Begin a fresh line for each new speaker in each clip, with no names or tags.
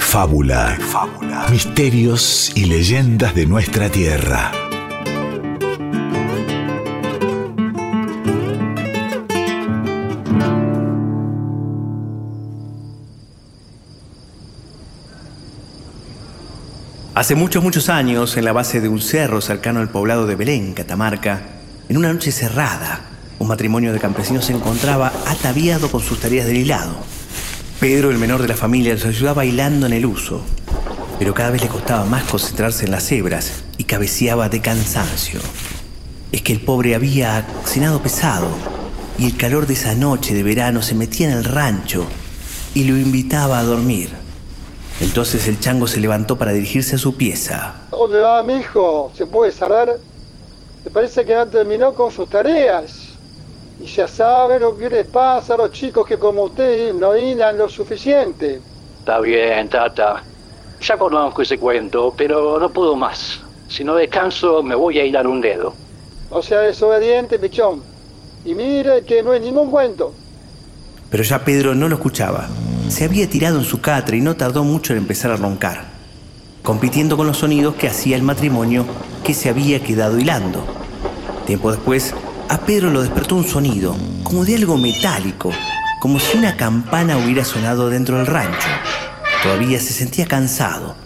de fábula. Misterios y leyendas de nuestra tierra.
Hace muchos, muchos años, en la base de un cerro cercano al poblado de Belén, Catamarca, en una noche cerrada, un matrimonio de campesinos se encontraba ataviado con sus tareas del hilado. Pedro, el menor de la familia, los ayudaba bailando en el uso, pero cada vez le costaba más concentrarse en las hebras y cabeceaba de cansancio. Es que el pobre había cenado pesado y el calor de esa noche de verano se metía en el rancho y lo invitaba a dormir. Entonces el chango se levantó para dirigirse a su pieza.
¿Dónde va, mijo? ¿Se puede cerrar? Me parece que han terminado con sus tareas. Y ya saben lo que les pasa a los chicos que como ustedes no hilan lo suficiente.
Está bien, tata. Ya conozco ese cuento, pero no puedo más. Si no descanso, me voy a hilar un dedo.
O sea, desobediente, pichón. Y mire que no es ningún cuento.
Pero ya Pedro no lo escuchaba. Se había tirado en su catre y no tardó mucho en empezar a roncar, compitiendo con los sonidos que hacía el matrimonio que se había quedado hilando. Tiempo después, a Pedro lo despertó un sonido, como de algo metálico, como si una campana hubiera sonado dentro del rancho. Todavía se sentía cansado.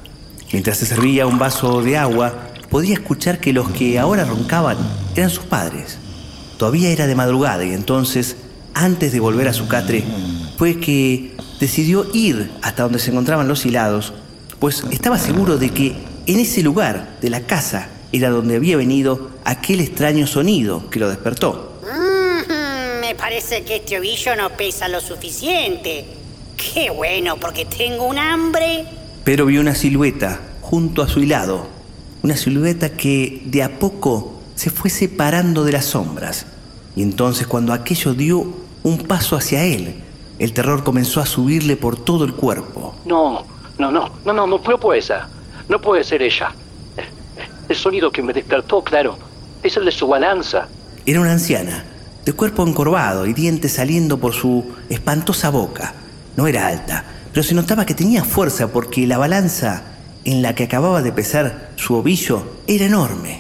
Mientras se servía un vaso de agua, podía escuchar que los que ahora roncaban eran sus padres. Todavía era de madrugada y entonces, antes de volver a su catre, fue que decidió ir hasta donde se encontraban los hilados, pues estaba seguro de que en ese lugar de la casa era donde había venido aquel extraño sonido que lo despertó.
Mm, me parece que este ovillo no pesa lo suficiente. Qué bueno, porque tengo un hambre.
Pero vio una silueta junto a su hilado, una silueta que de a poco se fue separando de las sombras. Y entonces cuando aquello dio un paso hacia él, el terror comenzó a subirle por todo el cuerpo.
No, no, no, no, no, no, no puede ser. No puede ser ella. El sonido que me despertó, claro, es el de su balanza.
Era una anciana, de cuerpo encorvado y dientes saliendo por su espantosa boca. No era alta, pero se notaba que tenía fuerza porque la balanza en la que acababa de pesar su ovillo era enorme.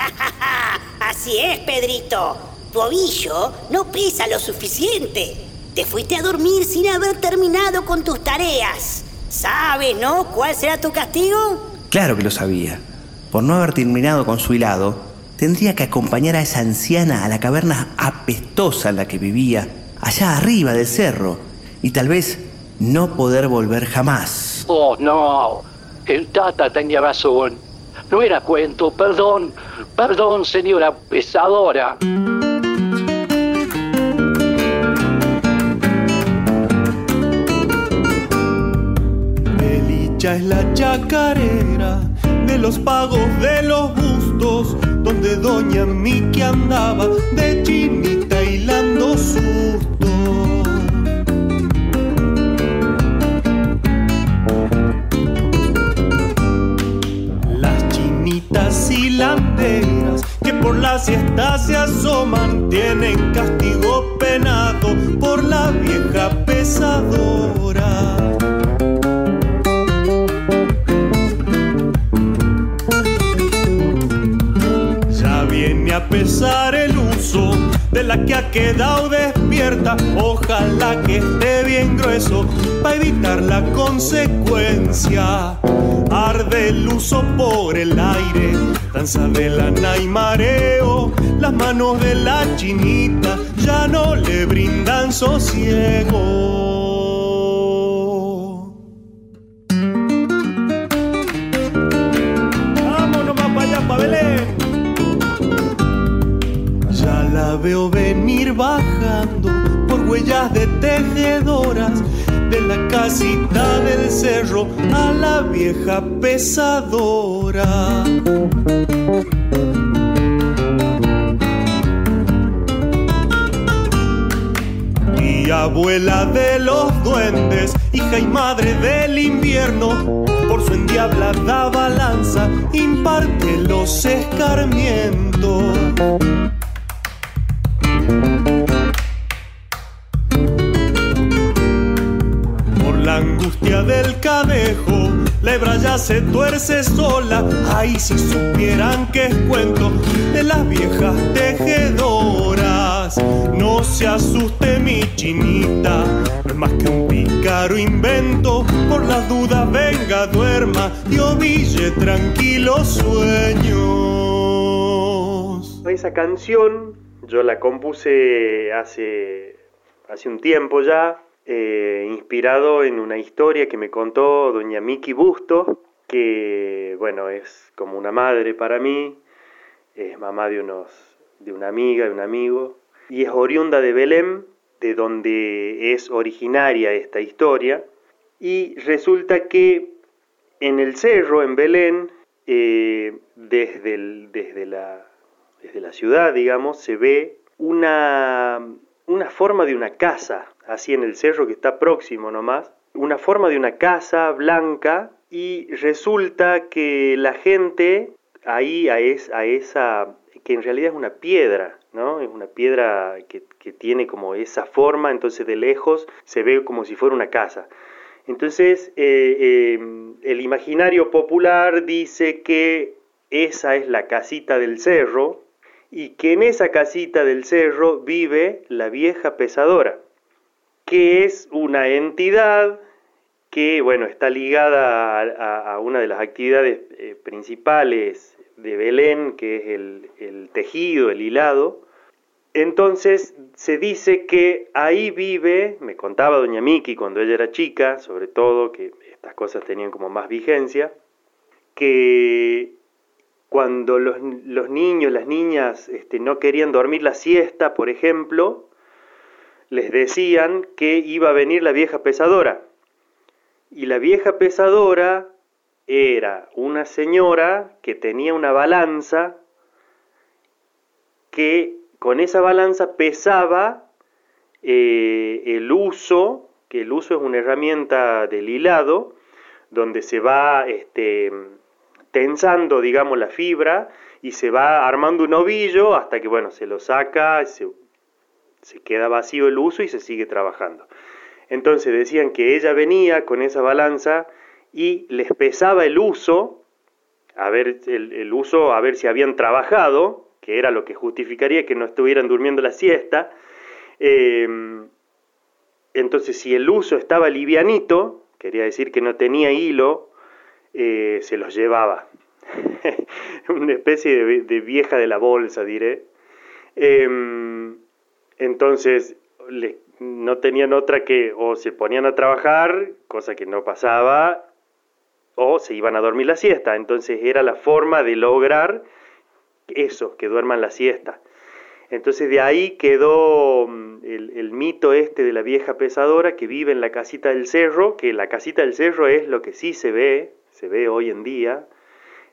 Así es, Pedrito. Tu ovillo no pesa lo suficiente. Te fuiste a dormir sin haber terminado con tus tareas. ¿Sabes, no? ¿Cuál será tu castigo?
Claro que lo sabía por no haber terminado con su hilado, tendría que acompañar a esa anciana a la caverna apestosa en la que vivía, allá arriba del cerro, y tal vez no poder volver jamás.
Oh, no. El tata tenía razón. No era cuento, perdón. Perdón, señora pesadora.
Elicha es la chacarera de los pagos de los doña Miki andaba de chinita hilando susto. Las chinitas hilanderas que por la siesta se asoman tienen castigo penado por la vieja pesadora. De la que ha quedado despierta. Ojalá que esté bien grueso para evitar la consecuencia. Arde el uso por el aire, danza de lana y mareo. Las manos de la chinita ya no le brindan sosiego. Casita del cerro a la vieja pesadora. Y abuela de los duendes, hija y madre del invierno, por su endiablada balanza imparte los escarmientos. Hebra ya se tuerce sola. Ay, si supieran que es cuento de las viejas tejedoras. No se asuste mi chinita, no es más que un pícaro invento. Por las dudas venga, duerma y oville tranquilo sueños.
Esa canción yo la compuse hace, hace un tiempo ya, eh, inspirado en una historia que me contó doña Miki Busto, que bueno, es como una madre para mí, es mamá de, unos, de una amiga, de un amigo, y es oriunda de Belén, de donde es originaria esta historia, y resulta que en el cerro, en Belén, eh, desde, desde, la, desde la ciudad, digamos, se ve una, una forma de una casa, así en el cerro que está próximo nomás, una forma de una casa blanca y resulta que la gente ahí a, esa, que en realidad es una piedra, ¿no? Es una piedra que, tiene como esa forma, entonces de lejos se ve como si fuera una casa. Entonces eh, eh, el imaginario popular dice que esa es la casita del cerro y que en esa casita del cerro vive la vieja pesadora que es una entidad que, bueno, está ligada a, una de las actividades eh, principales de Belén, que es el, tejido, el hilado. Entonces se dice que ahí vive, me contaba doña Miki cuando ella era chica, sobre todo, que estas cosas tenían como más vigencia, que cuando los, niños, las niñas este, no querían dormir la siesta, por ejemplo, les decían que iba a venir la vieja pesadora. Y la vieja pesadora era una señora que tenía una balanza que con esa balanza pesaba eh, el uso, que el uso es una herramienta del hilado, donde se va este, tensando, digamos, la fibra y se va armando un ovillo hasta que, bueno, se lo saca, se se queda vacío el uso y se sigue trabajando. Entonces decían que ella venía con esa balanza y les pesaba el uso, a ver el, uso, a ver si habían trabajado, que era lo que justificaría que no estuvieran durmiendo la siesta. Eh, entonces, si el uso estaba livianito, quería decir que no tenía hilo, eh, se los llevaba. Una especie de, vieja de la bolsa, diré. Eh, entonces no tenían otra que o se ponían a trabajar, cosa que no pasaba, o se iban a dormir la siesta. Entonces era la forma de lograr eso, que duerman la siesta. Entonces de ahí quedó mm, el, mito este de la vieja pesadora que vive en la casita del cerro, que la casita del cerro es lo que sí se ve, se ve hoy en día.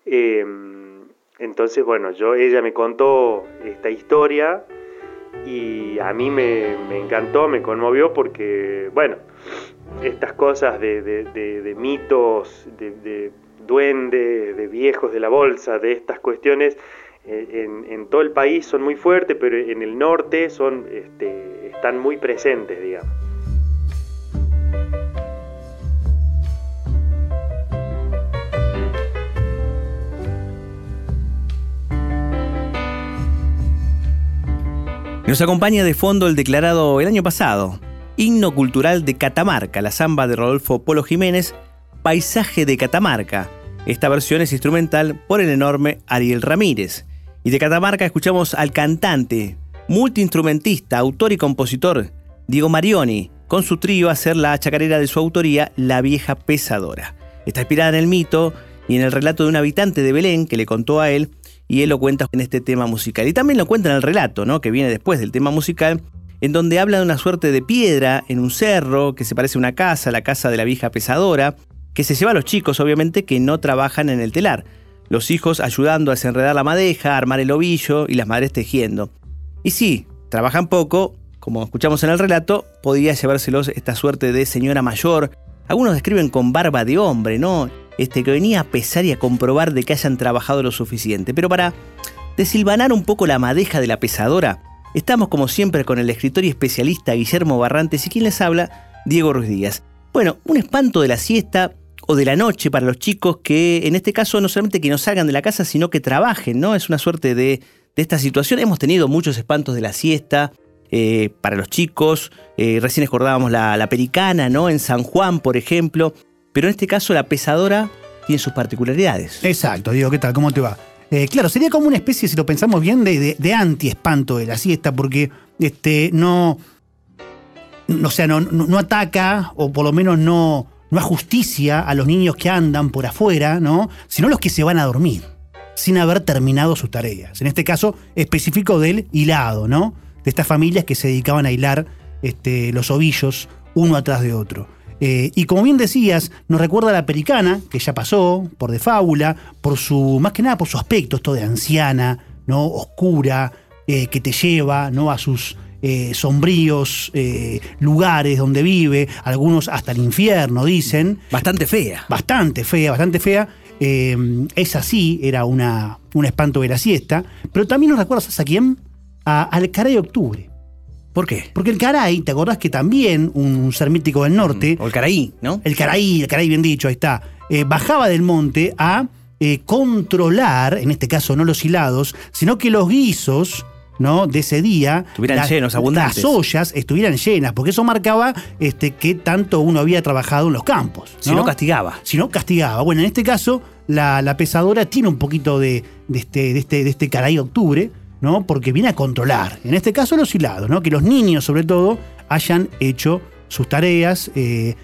Em, entonces, bueno, yo, ella me contó esta historia y a mí me, encantó, me conmovió porque, bueno, estas cosas de, mitos, de, duendes, de viejos de la bolsa, de estas cuestiones, eh, en, todo el país son muy fuertes, pero en el norte son, este, están muy presentes, digamos.
Nos acompaña de fondo el declarado el año pasado, Himno Cultural de Catamarca, la samba de Rodolfo Polo Jiménez, Paisaje de Catamarca. Esta versión es instrumental por el enorme Ariel Ramírez. Y de Catamarca escuchamos al cantante, multiinstrumentista, autor y compositor Diego Marioni, con su trío hacer la chacarera de su autoría, La Vieja Pesadora. Está inspirada en el mito y en el relato de un habitante de Belén que le contó a él y él lo cuenta en este tema musical. Y también lo cuenta en el relato, ¿no? que viene después del tema musical, en donde habla de una suerte de piedra en un cerro que se parece a una casa, la casa de la vieja pesadora, que se lleva a los chicos, obviamente, que no trabajan en el telar. Los hijos ayudando a desenredar la madeja, a armar el ovillo y las madres tejiendo. Y sí, trabajan poco, como escuchamos en el relato, podía llevárselos esta suerte de señora mayor. Algunos describen con barba de hombre, ¿no? Este, que venía a pesar y a comprobar de que hayan trabajado lo suficiente. Pero para desilvanar un poco la madeja de la pesadora, estamos como siempre con el escritor y especialista Guillermo Barrantes y quien les habla, Diego Ruiz Díaz. Bueno, un espanto de la siesta o de la noche para los chicos que en este caso no solamente que no salgan de la casa, sino que trabajen, ¿no? Es una suerte de, esta situación. Hemos tenido muchos espantos de la siesta eh, para los chicos. Eh, recién acordábamos la, la pericana, ¿no? En San Juan, por ejemplo. Pero en este caso la pesadora tiene sus particularidades.
Exacto, digo, ¿qué tal? ¿Cómo te va? Eh, claro, sería como una especie, si lo pensamos bien, de, de, anti-espanto de la siesta, porque este, no, no, no, ataca, o por lo menos no, no ajusticia a los niños que andan por afuera, ¿no? Sino los que se van a dormir, sin haber terminado sus tareas. En este caso específico del hilado, ¿no? De estas familias que se dedicaban a hilar este, los ovillos uno atrás de otro. Eh, y como bien decías, nos recuerda a la pericana, que ya pasó, por de fábula, por su, más que nada por su aspecto, esto de anciana, ¿no? Oscura, eh, que te lleva, ¿no? A sus eh, sombríos lugares donde vive, algunos hasta el infierno, dicen.
Bastante fea.
Bastante fea, bastante fea. es así, era una, un espanto de la siesta. Pero también nos recuerda, a quién? al Caray de Octubre.
¿Por qué?
Porque el Caray, ¿te acordás que también un ser mítico del norte.
Mm, o el Caraí, ¿no?
El Caraí, el Caraí, bien dicho, ahí está. Eh, bajaba del monte a eh, controlar, en este caso no los hilados, sino que los guisos. ¿no? de ese día
estuvieran llenos, abundantes.
Las ollas estuvieran llenas, porque eso marcaba este, que tanto uno había trabajado en los campos.
Si no castigaba.
Si no castigaba. Bueno, en este caso, la, la pesadora tiene un poquito de, de este, de este, de este caray octubre, ¿no? Porque viene a controlar, en este caso los hilados, ¿no? Que los niños, sobre todo, hayan hecho sus tareas. Eh,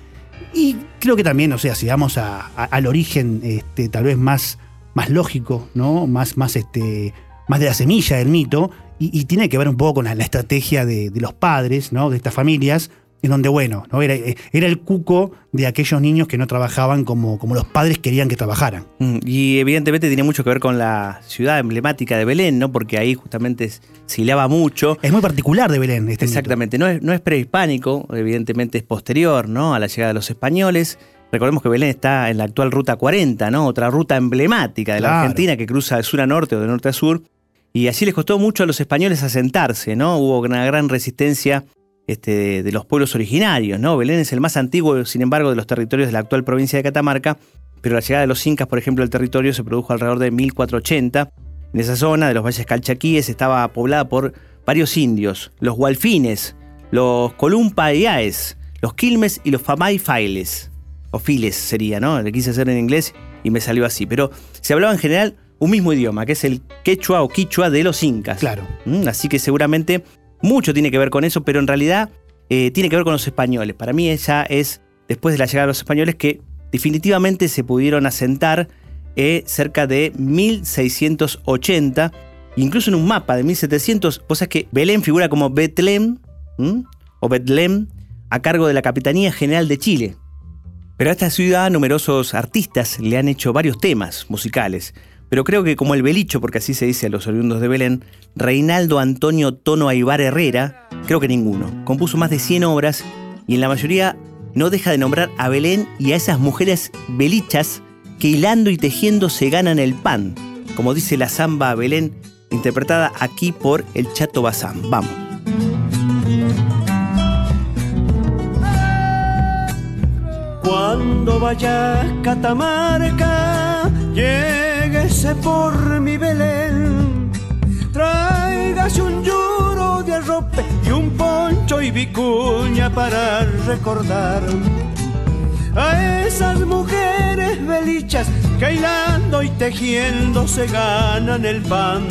y creo que también, o sea, si vamos al origen este, tal vez más, más lógico, ¿no? Más, más, este, más de la semilla del mito, y, tiene que ver un poco con la, estrategia de, de, los padres, ¿no? De estas familias, en donde, bueno, ¿no? era, era, el cuco de aquellos niños que no trabajaban como, como los padres querían que trabajaran.
Mm, y evidentemente tiene mucho que ver con la ciudad emblemática de Belén, ¿no? Porque ahí justamente se hilaba mucho.
Es muy particular de Belén. Este
Exactamente, no es, no es prehispánico, evidentemente es posterior, ¿no? A la llegada de los españoles. Recordemos que Belén está en la actual Ruta 40, ¿no? Otra ruta emblemática de la Argentina que cruza de sur a norte o de norte a sur. Y así les costó mucho a los españoles asentarse, ¿no? Hubo una gran resistencia este, de, los pueblos originarios. ¿no? Belén es el más antiguo, sin embargo, de los territorios de la actual provincia de Catamarca, pero la llegada de los incas, por ejemplo, al territorio se produjo alrededor de 1480. En esa zona de los valles calchaquíes estaba poblada por varios indios, los gualfines, los columpaiaes, los quilmes y los famay-failes. O files sería, ¿no? Le quise hacer en inglés y me salió así. Pero se hablaba en general un mismo idioma, que es el quechua o quichua de los incas.
Claro.
¿Mm? Así que seguramente mucho tiene que ver con eso, pero en realidad eh, tiene que ver con los españoles. Para mí ella es, después de la llegada de los españoles, que definitivamente se pudieron asentar eh, cerca de 1680. Incluso en un mapa de 1700, vos sabés que Belén figura como Betlem o Betlem a cargo de la Capitanía General de Chile. Pero a esta ciudad numerosos artistas le han hecho varios temas musicales. Pero creo que como el Belicho, porque así se dice a los oriundos de Belén, Reinaldo Antonio Tono Aibar Herrera, creo que ninguno. Compuso más de 100 obras y en la mayoría no deja de nombrar a Belén y a esas mujeres belichas que hilando y tejiendo se ganan el pan, como dice la samba Belén, interpretada aquí por el Chato Bazán. Vamos.
Cuando vayas Catamarca, Por mi Belén, tráigase un lloro de arrope y un poncho y vicuña para recordar a esas mujeres belichas que hilando y tejiendo se ganan el pan.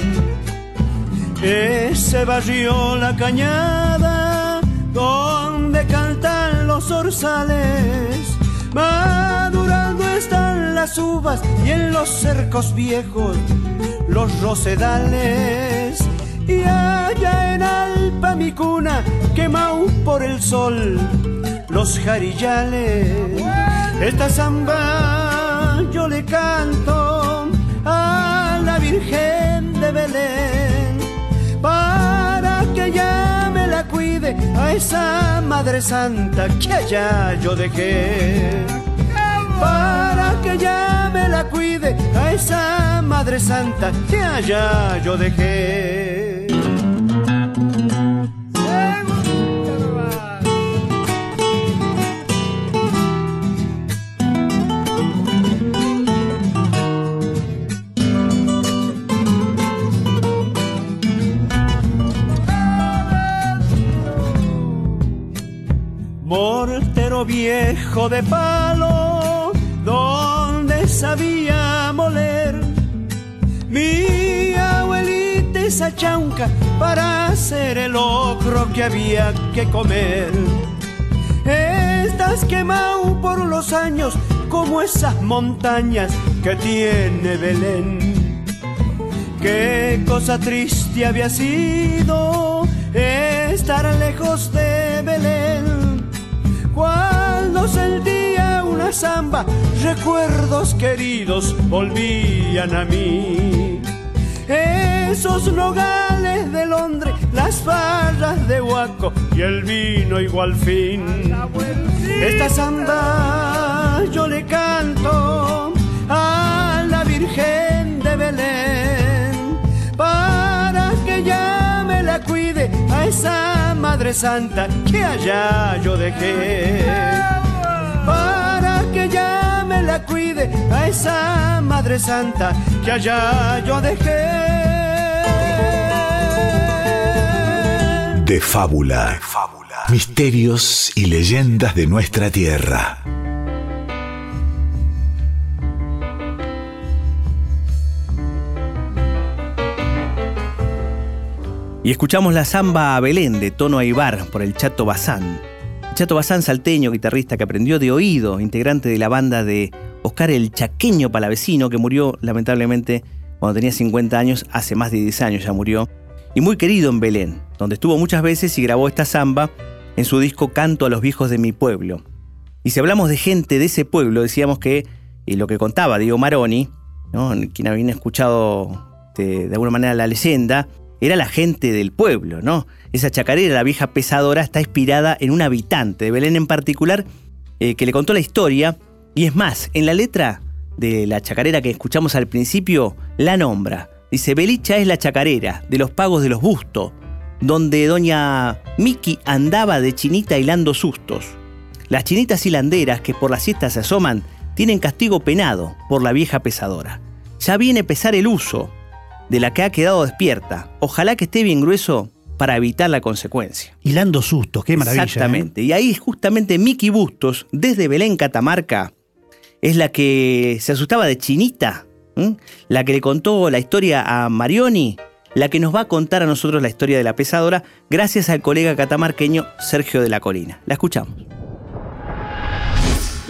Ese barrio La Cañada, donde cantan los orzales, madurando están las uvas y en los cercos viejos los rosedales. Y allá en Alpa mi cuna, quemado por el sol, los jarillales. Esta samba yo le canto a la Virgen de Belén a esa Madre Santa que allá yo dejé para que ya me la cuide a esa Madre Santa que allá yo dejé. Viejo de palo, donde sabía moler. Mi abuelita esa chaunca para hacer el ocro que había que comer. Estás quemado por los años como esas montañas que tiene Belén. Qué cosa triste había sido estar lejos de recuerdos queridos volvían a mí. Esos nogales de Londres, las fallas de Huaco y el vino igual fin. Esta samba yo le canto a la Virgen de Belén para que ya me la cuide a esa Madre Santa que allá yo dejé. La cuide a esa Madre Santa que allá yo dejé.
De fábula. De fábula. Misterios y leyendas de nuestra tierra.
Y escuchamos la samba a Belén de Tono Aibar por el Chato Bazán. Chato Bazán, salteño, guitarrista que aprendió de oído, integrante de la banda de Oscar el Chaqueño Palavecino, que murió lamentablemente cuando tenía 50 años, hace más de 10 años ya murió, y muy querido en Belén, donde estuvo muchas veces y grabó esta samba en su disco Canto a los viejos de mi pueblo. Y si hablamos de gente de ese pueblo, decíamos que, lo que contaba Diego Maroni, quien había escuchado de, alguna manera la leyenda, era la gente del pueblo, ¿no? Esa chacarera, la vieja pesadora, está inspirada en un habitante de Belén en particular, eh, que le contó la historia, y es más, en la letra de la chacarera que escuchamos al principio, la nombra. Dice, Belicha es la chacarera, de los pagos de los bustos, donde doña Miki andaba de chinita hilando sustos. Las chinitas hilanderas que por la siesta se asoman tienen castigo penado por la vieja pesadora. Ya viene pesar el uso de la que ha quedado despierta. Ojalá que esté bien grueso para evitar la consecuencia.
Hilando sustos, qué maravilla. ¿eh?
Exactamente. Y ahí justamente Miki Bustos, desde Belén, Catamarca, es la que se asustaba de chinita, la que le contó la historia a Marioni la que nos va a contar a nosotros la historia de la pesadora, gracias al colega catamarqueño Sergio de la Colina. La escuchamos.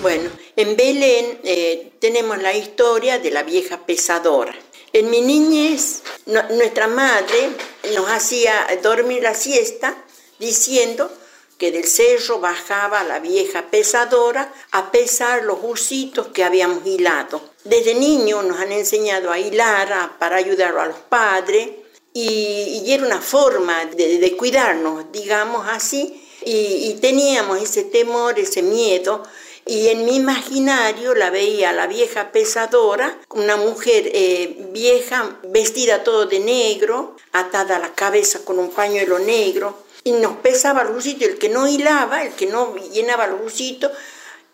Bueno, en Belén eh, tenemos la historia de la vieja pesadora. En mi niñez, nuestra madre nos hacía dormir la siesta diciendo que del cerro bajaba la vieja pesadora a pesar los husitos que habíamos hilado. Desde niños nos han enseñado a hilar para ayudar a los padres, y, era una forma de, cuidarnos, digamos así, y, teníamos ese temor, ese miedo. Y en mi imaginario la veía la vieja pesadora, una mujer eh, vieja, vestida todo de negro, atada a la cabeza con un pañuelo negro, y nos pesaba el busito, el que no hilaba, el que no llenaba el busito,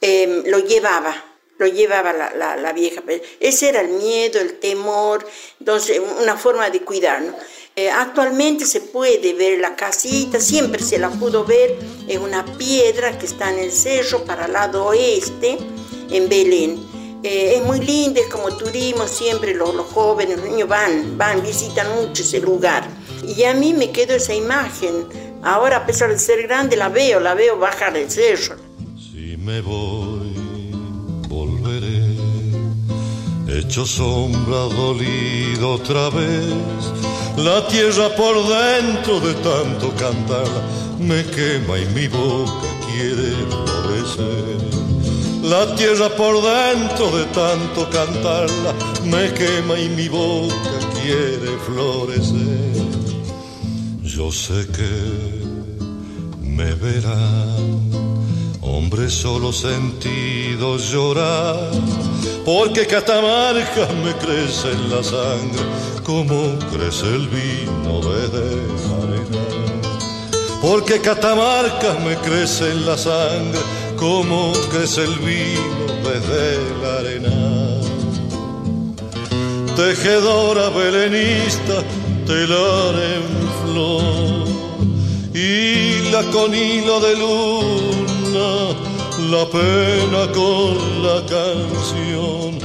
eh, lo llevaba lo llevaba la, la, vieja. Ese era el miedo, el temor, entonces una forma de cuidarnos. Eh, actualmente se puede ver la casita, siempre se la pudo ver, en una piedra que está en el cerro para el lado oeste, en Belén. Eh, es muy lindo, es como turismo, siempre los, jóvenes, los niños van, van, visitan mucho ese lugar. Y a mí me quedó esa imagen. Ahora, a pesar de ser grande, la veo, la veo bajar del cerro.
Si me voy hecho sombra dolido otra vez. La tierra por dentro de tanto cantar me quema y mi boca quiere florecer. La tierra por dentro de tanto cantarla me quema y mi boca quiere florecer. Yo sé que me verán hombre solo sentido llorar, porque Catamarca me crece en la sangre como crece el vino desde la arena. Porque Catamarca me crece en la sangre como crece el vino desde la arena. Tejedora belenista, telar en flor, y la con hilo de luz la pena con la canción.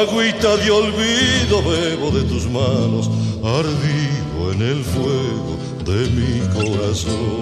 Agüita de olvido bebo de tus manos, ardido en el fuego de mi corazón.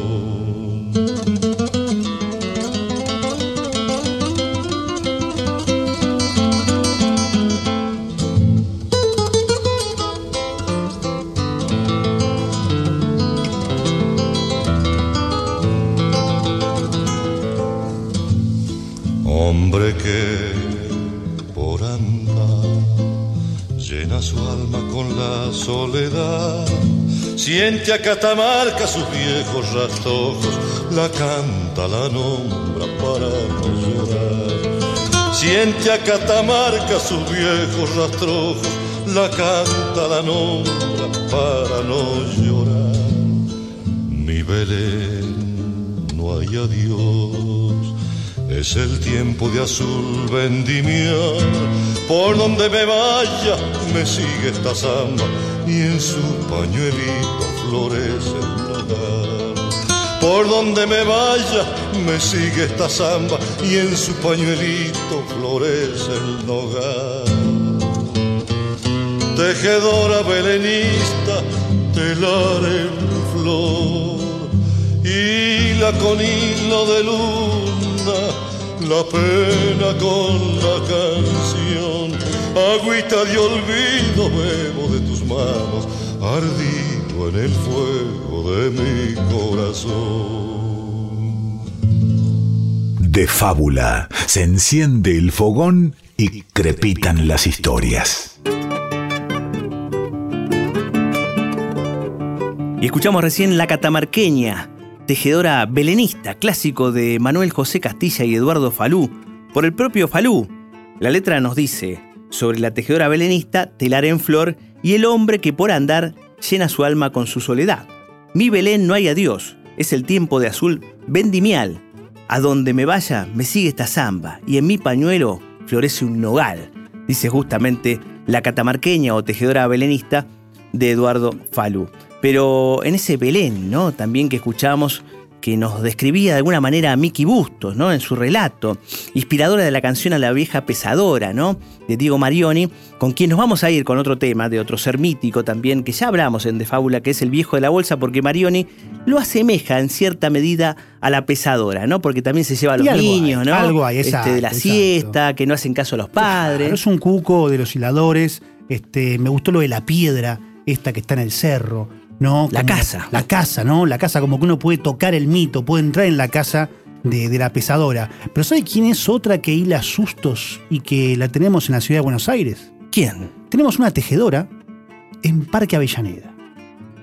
Soledad. Siente a Catamarca sus viejos rastojos, la canta, la nombra para no llorar. Siente a Catamarca sus viejos rastrojos, la canta, la nombra para no llorar. Mi Belén, no hay adiós es el tiempo de azul vendimiar. Por donde me vaya me sigue esta samba y en su pañuelito florece el nogal. Por donde me vaya me sigue esta samba y en su pañuelito florece el nogal. Tejedora belenista, telar en flor y la con hilo de la pena con la canción. Agüita de olvido bebo de tus manos, ardido en el fuego de mi corazón.
De fábula se enciende el fogón y crepitan las historias.
Y escuchamos recién La Catamarqueña, tejedora belenista, clásico de Manuel José Castilla y Eduardo Falú, por el propio Falú. La letra nos dice, sobre la tejedora belenista, telar en flor, y el hombre que por andar llena su alma con su soledad. Mi Belén no hay adiós, es el tiempo de azul vendimial. A donde me vaya me sigue esta zamba, y en mi pañuelo florece un nogal, dice justamente la catamarqueña o tejedora belenista de Eduardo Falú. Pero en ese Belén, ¿no? También que escuchamos que nos describía de alguna manera a Miki Bustos, ¿no? En su relato, inspiradora de la canción A la vieja pesadora, ¿no? De Diego Marioni, con quien nos vamos a ir con otro tema de otro ser mítico también, que ya hablamos en De Fábula, que es el viejo de la bolsa, porque Marioni lo asemeja en cierta medida a la pesadora, ¿no? Porque también se lleva a los niños, ¿no?
Algo hay,
este, de la siesta, que no hacen caso a los padres.
es un cuco de los hiladores. Este, me gustó lo de la piedra, esta que está en el cerro ¿no?
La casa.
La casa, ¿no? La casa, como que uno puede tocar el mito, puede entrar en la casa de, la pesadora. Pero ¿sabe quién es otra que hila sustos y que la tenemos en la ciudad de Buenos Aires?
¿Quién?
Tenemos una tejedora en Parque Avellaneda,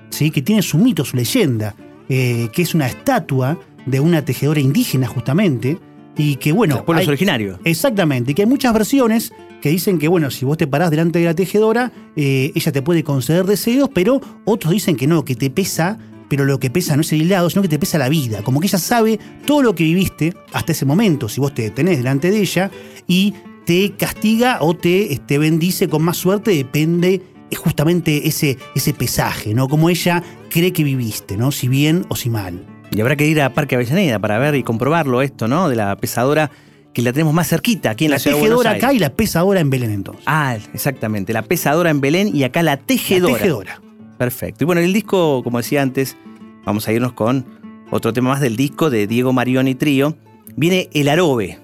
¿sí? que tiene su mito, su leyenda, eh, que es una estatua de una tejedora indígena justamente, y que bueno...
Los pueblos originarios.
Exactamente, y que hay muchas versiones que dicen que, bueno, si vos te parás delante de la tejedora, eh, ella te puede conceder deseos, pero otros dicen que no, que te pesa, pero lo que pesa no es el hilado, sino que te pesa la vida. Como que ella sabe todo lo que viviste hasta ese momento, si vos te detenés delante de ella, y te castiga o te este, bendice con más suerte, depende justamente ese, ese pesaje, ¿no? Como ella cree que viviste, ¿no? Si bien o si mal.
Y habrá que ir a Parque Avellaneda para ver y comprobarlo esto, ¿no? De la pesadora que la tenemos más cerquita aquí en la,
Buenos Aires. acá y la pesadora en Belén entonces.
Ah, exactamente, la pesadora en Belén y acá la tejedora.
La tejedora.
Perfecto. Y bueno, el disco, como decía antes, vamos a irnos con otro tema más del disco de Diego Marioni Trío. Viene El Arobe.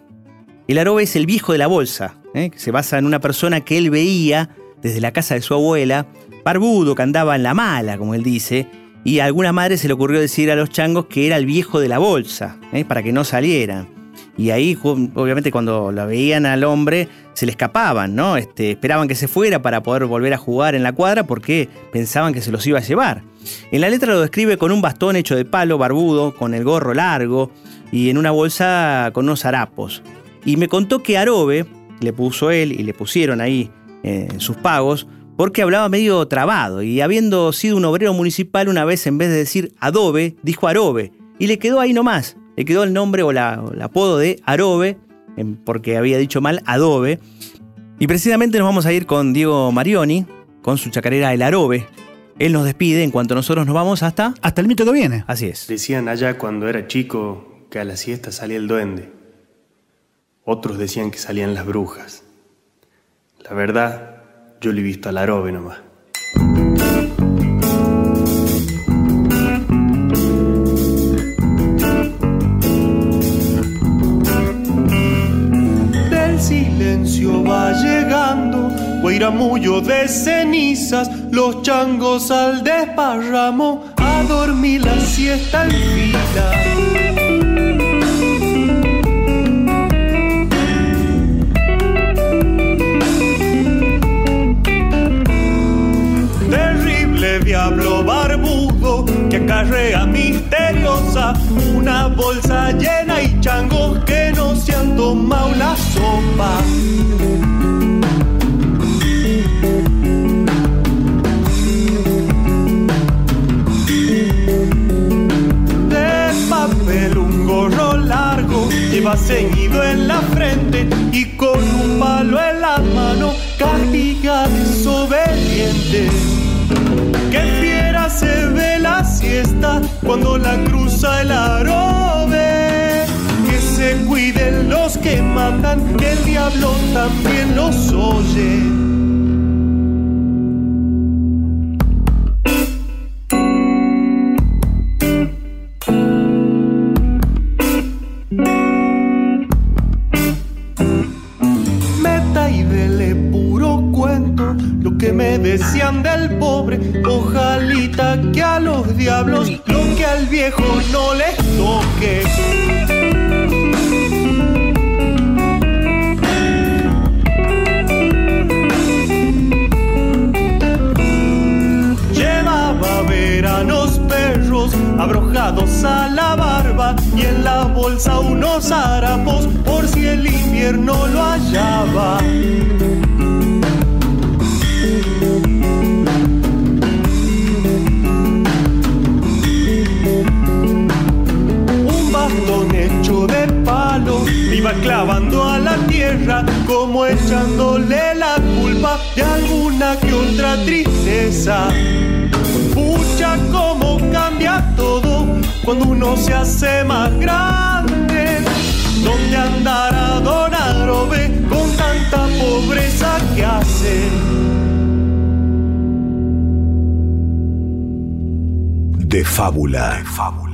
El Arobe es el viejo de la bolsa, ¿eh? que se basa en una persona que él veía desde la casa de su abuela, barbudo, que andaba en la mala, como él dice, y a alguna madre se le ocurrió decir a los changos que era el viejo de la bolsa, ¿eh? para que no salieran. Y ahí, obviamente, cuando la veían al hombre, se le escapaban, ¿no? Este, esperaban que se fuera para poder volver a jugar en la cuadra porque pensaban que se los iba a llevar. En la letra lo describe con un bastón hecho de palo barbudo, con el gorro largo y en una bolsa con unos harapos. Y me contó que Arobe, le puso él y le pusieron ahí en eh, sus pagos, porque hablaba medio trabado y habiendo sido un obrero municipal una vez en vez de decir adobe, dijo arobe y le quedó ahí nomás le quedó el nombre o el apodo de Arobe, porque había dicho mal Adobe. Y precisamente nos vamos a ir con Diego Marioni, con su chacarera El Arobe. Él nos despide en cuanto nosotros nos vamos hasta...
Hasta el mito que viene.
Así es.
Decían allá cuando era chico que a la siesta salía el duende. Otros decían que salían las brujas. La verdad, yo le he visto al arobe nomás.
Guairamullo de cenizas, los changos al desparramo, a dormir la siesta en fila. Terrible diablo barbudo que acarrea misteriosa una bolsa llena y changos que no se han tomado la sopa. Lleva ceñido en la frente y con un palo en la mano castiga desobediente. Que fiera se ve la siesta cuando la cruza el arobe. Que se cuiden los que mandan, que el diablo también los oye. Llevaba veranos perros abrojados a la barba y en la bolsa unos harapos por si el invierno lo hallaba. Un bastón hecho de palo iba clavando a la tierra como echándole la culpa de alguna que otra tristeza. Cómo cambia todo cuando uno se hace más grande. ¿Dónde andará Don Arobe con tanta pobreza que hace?
De fábula. De fábula.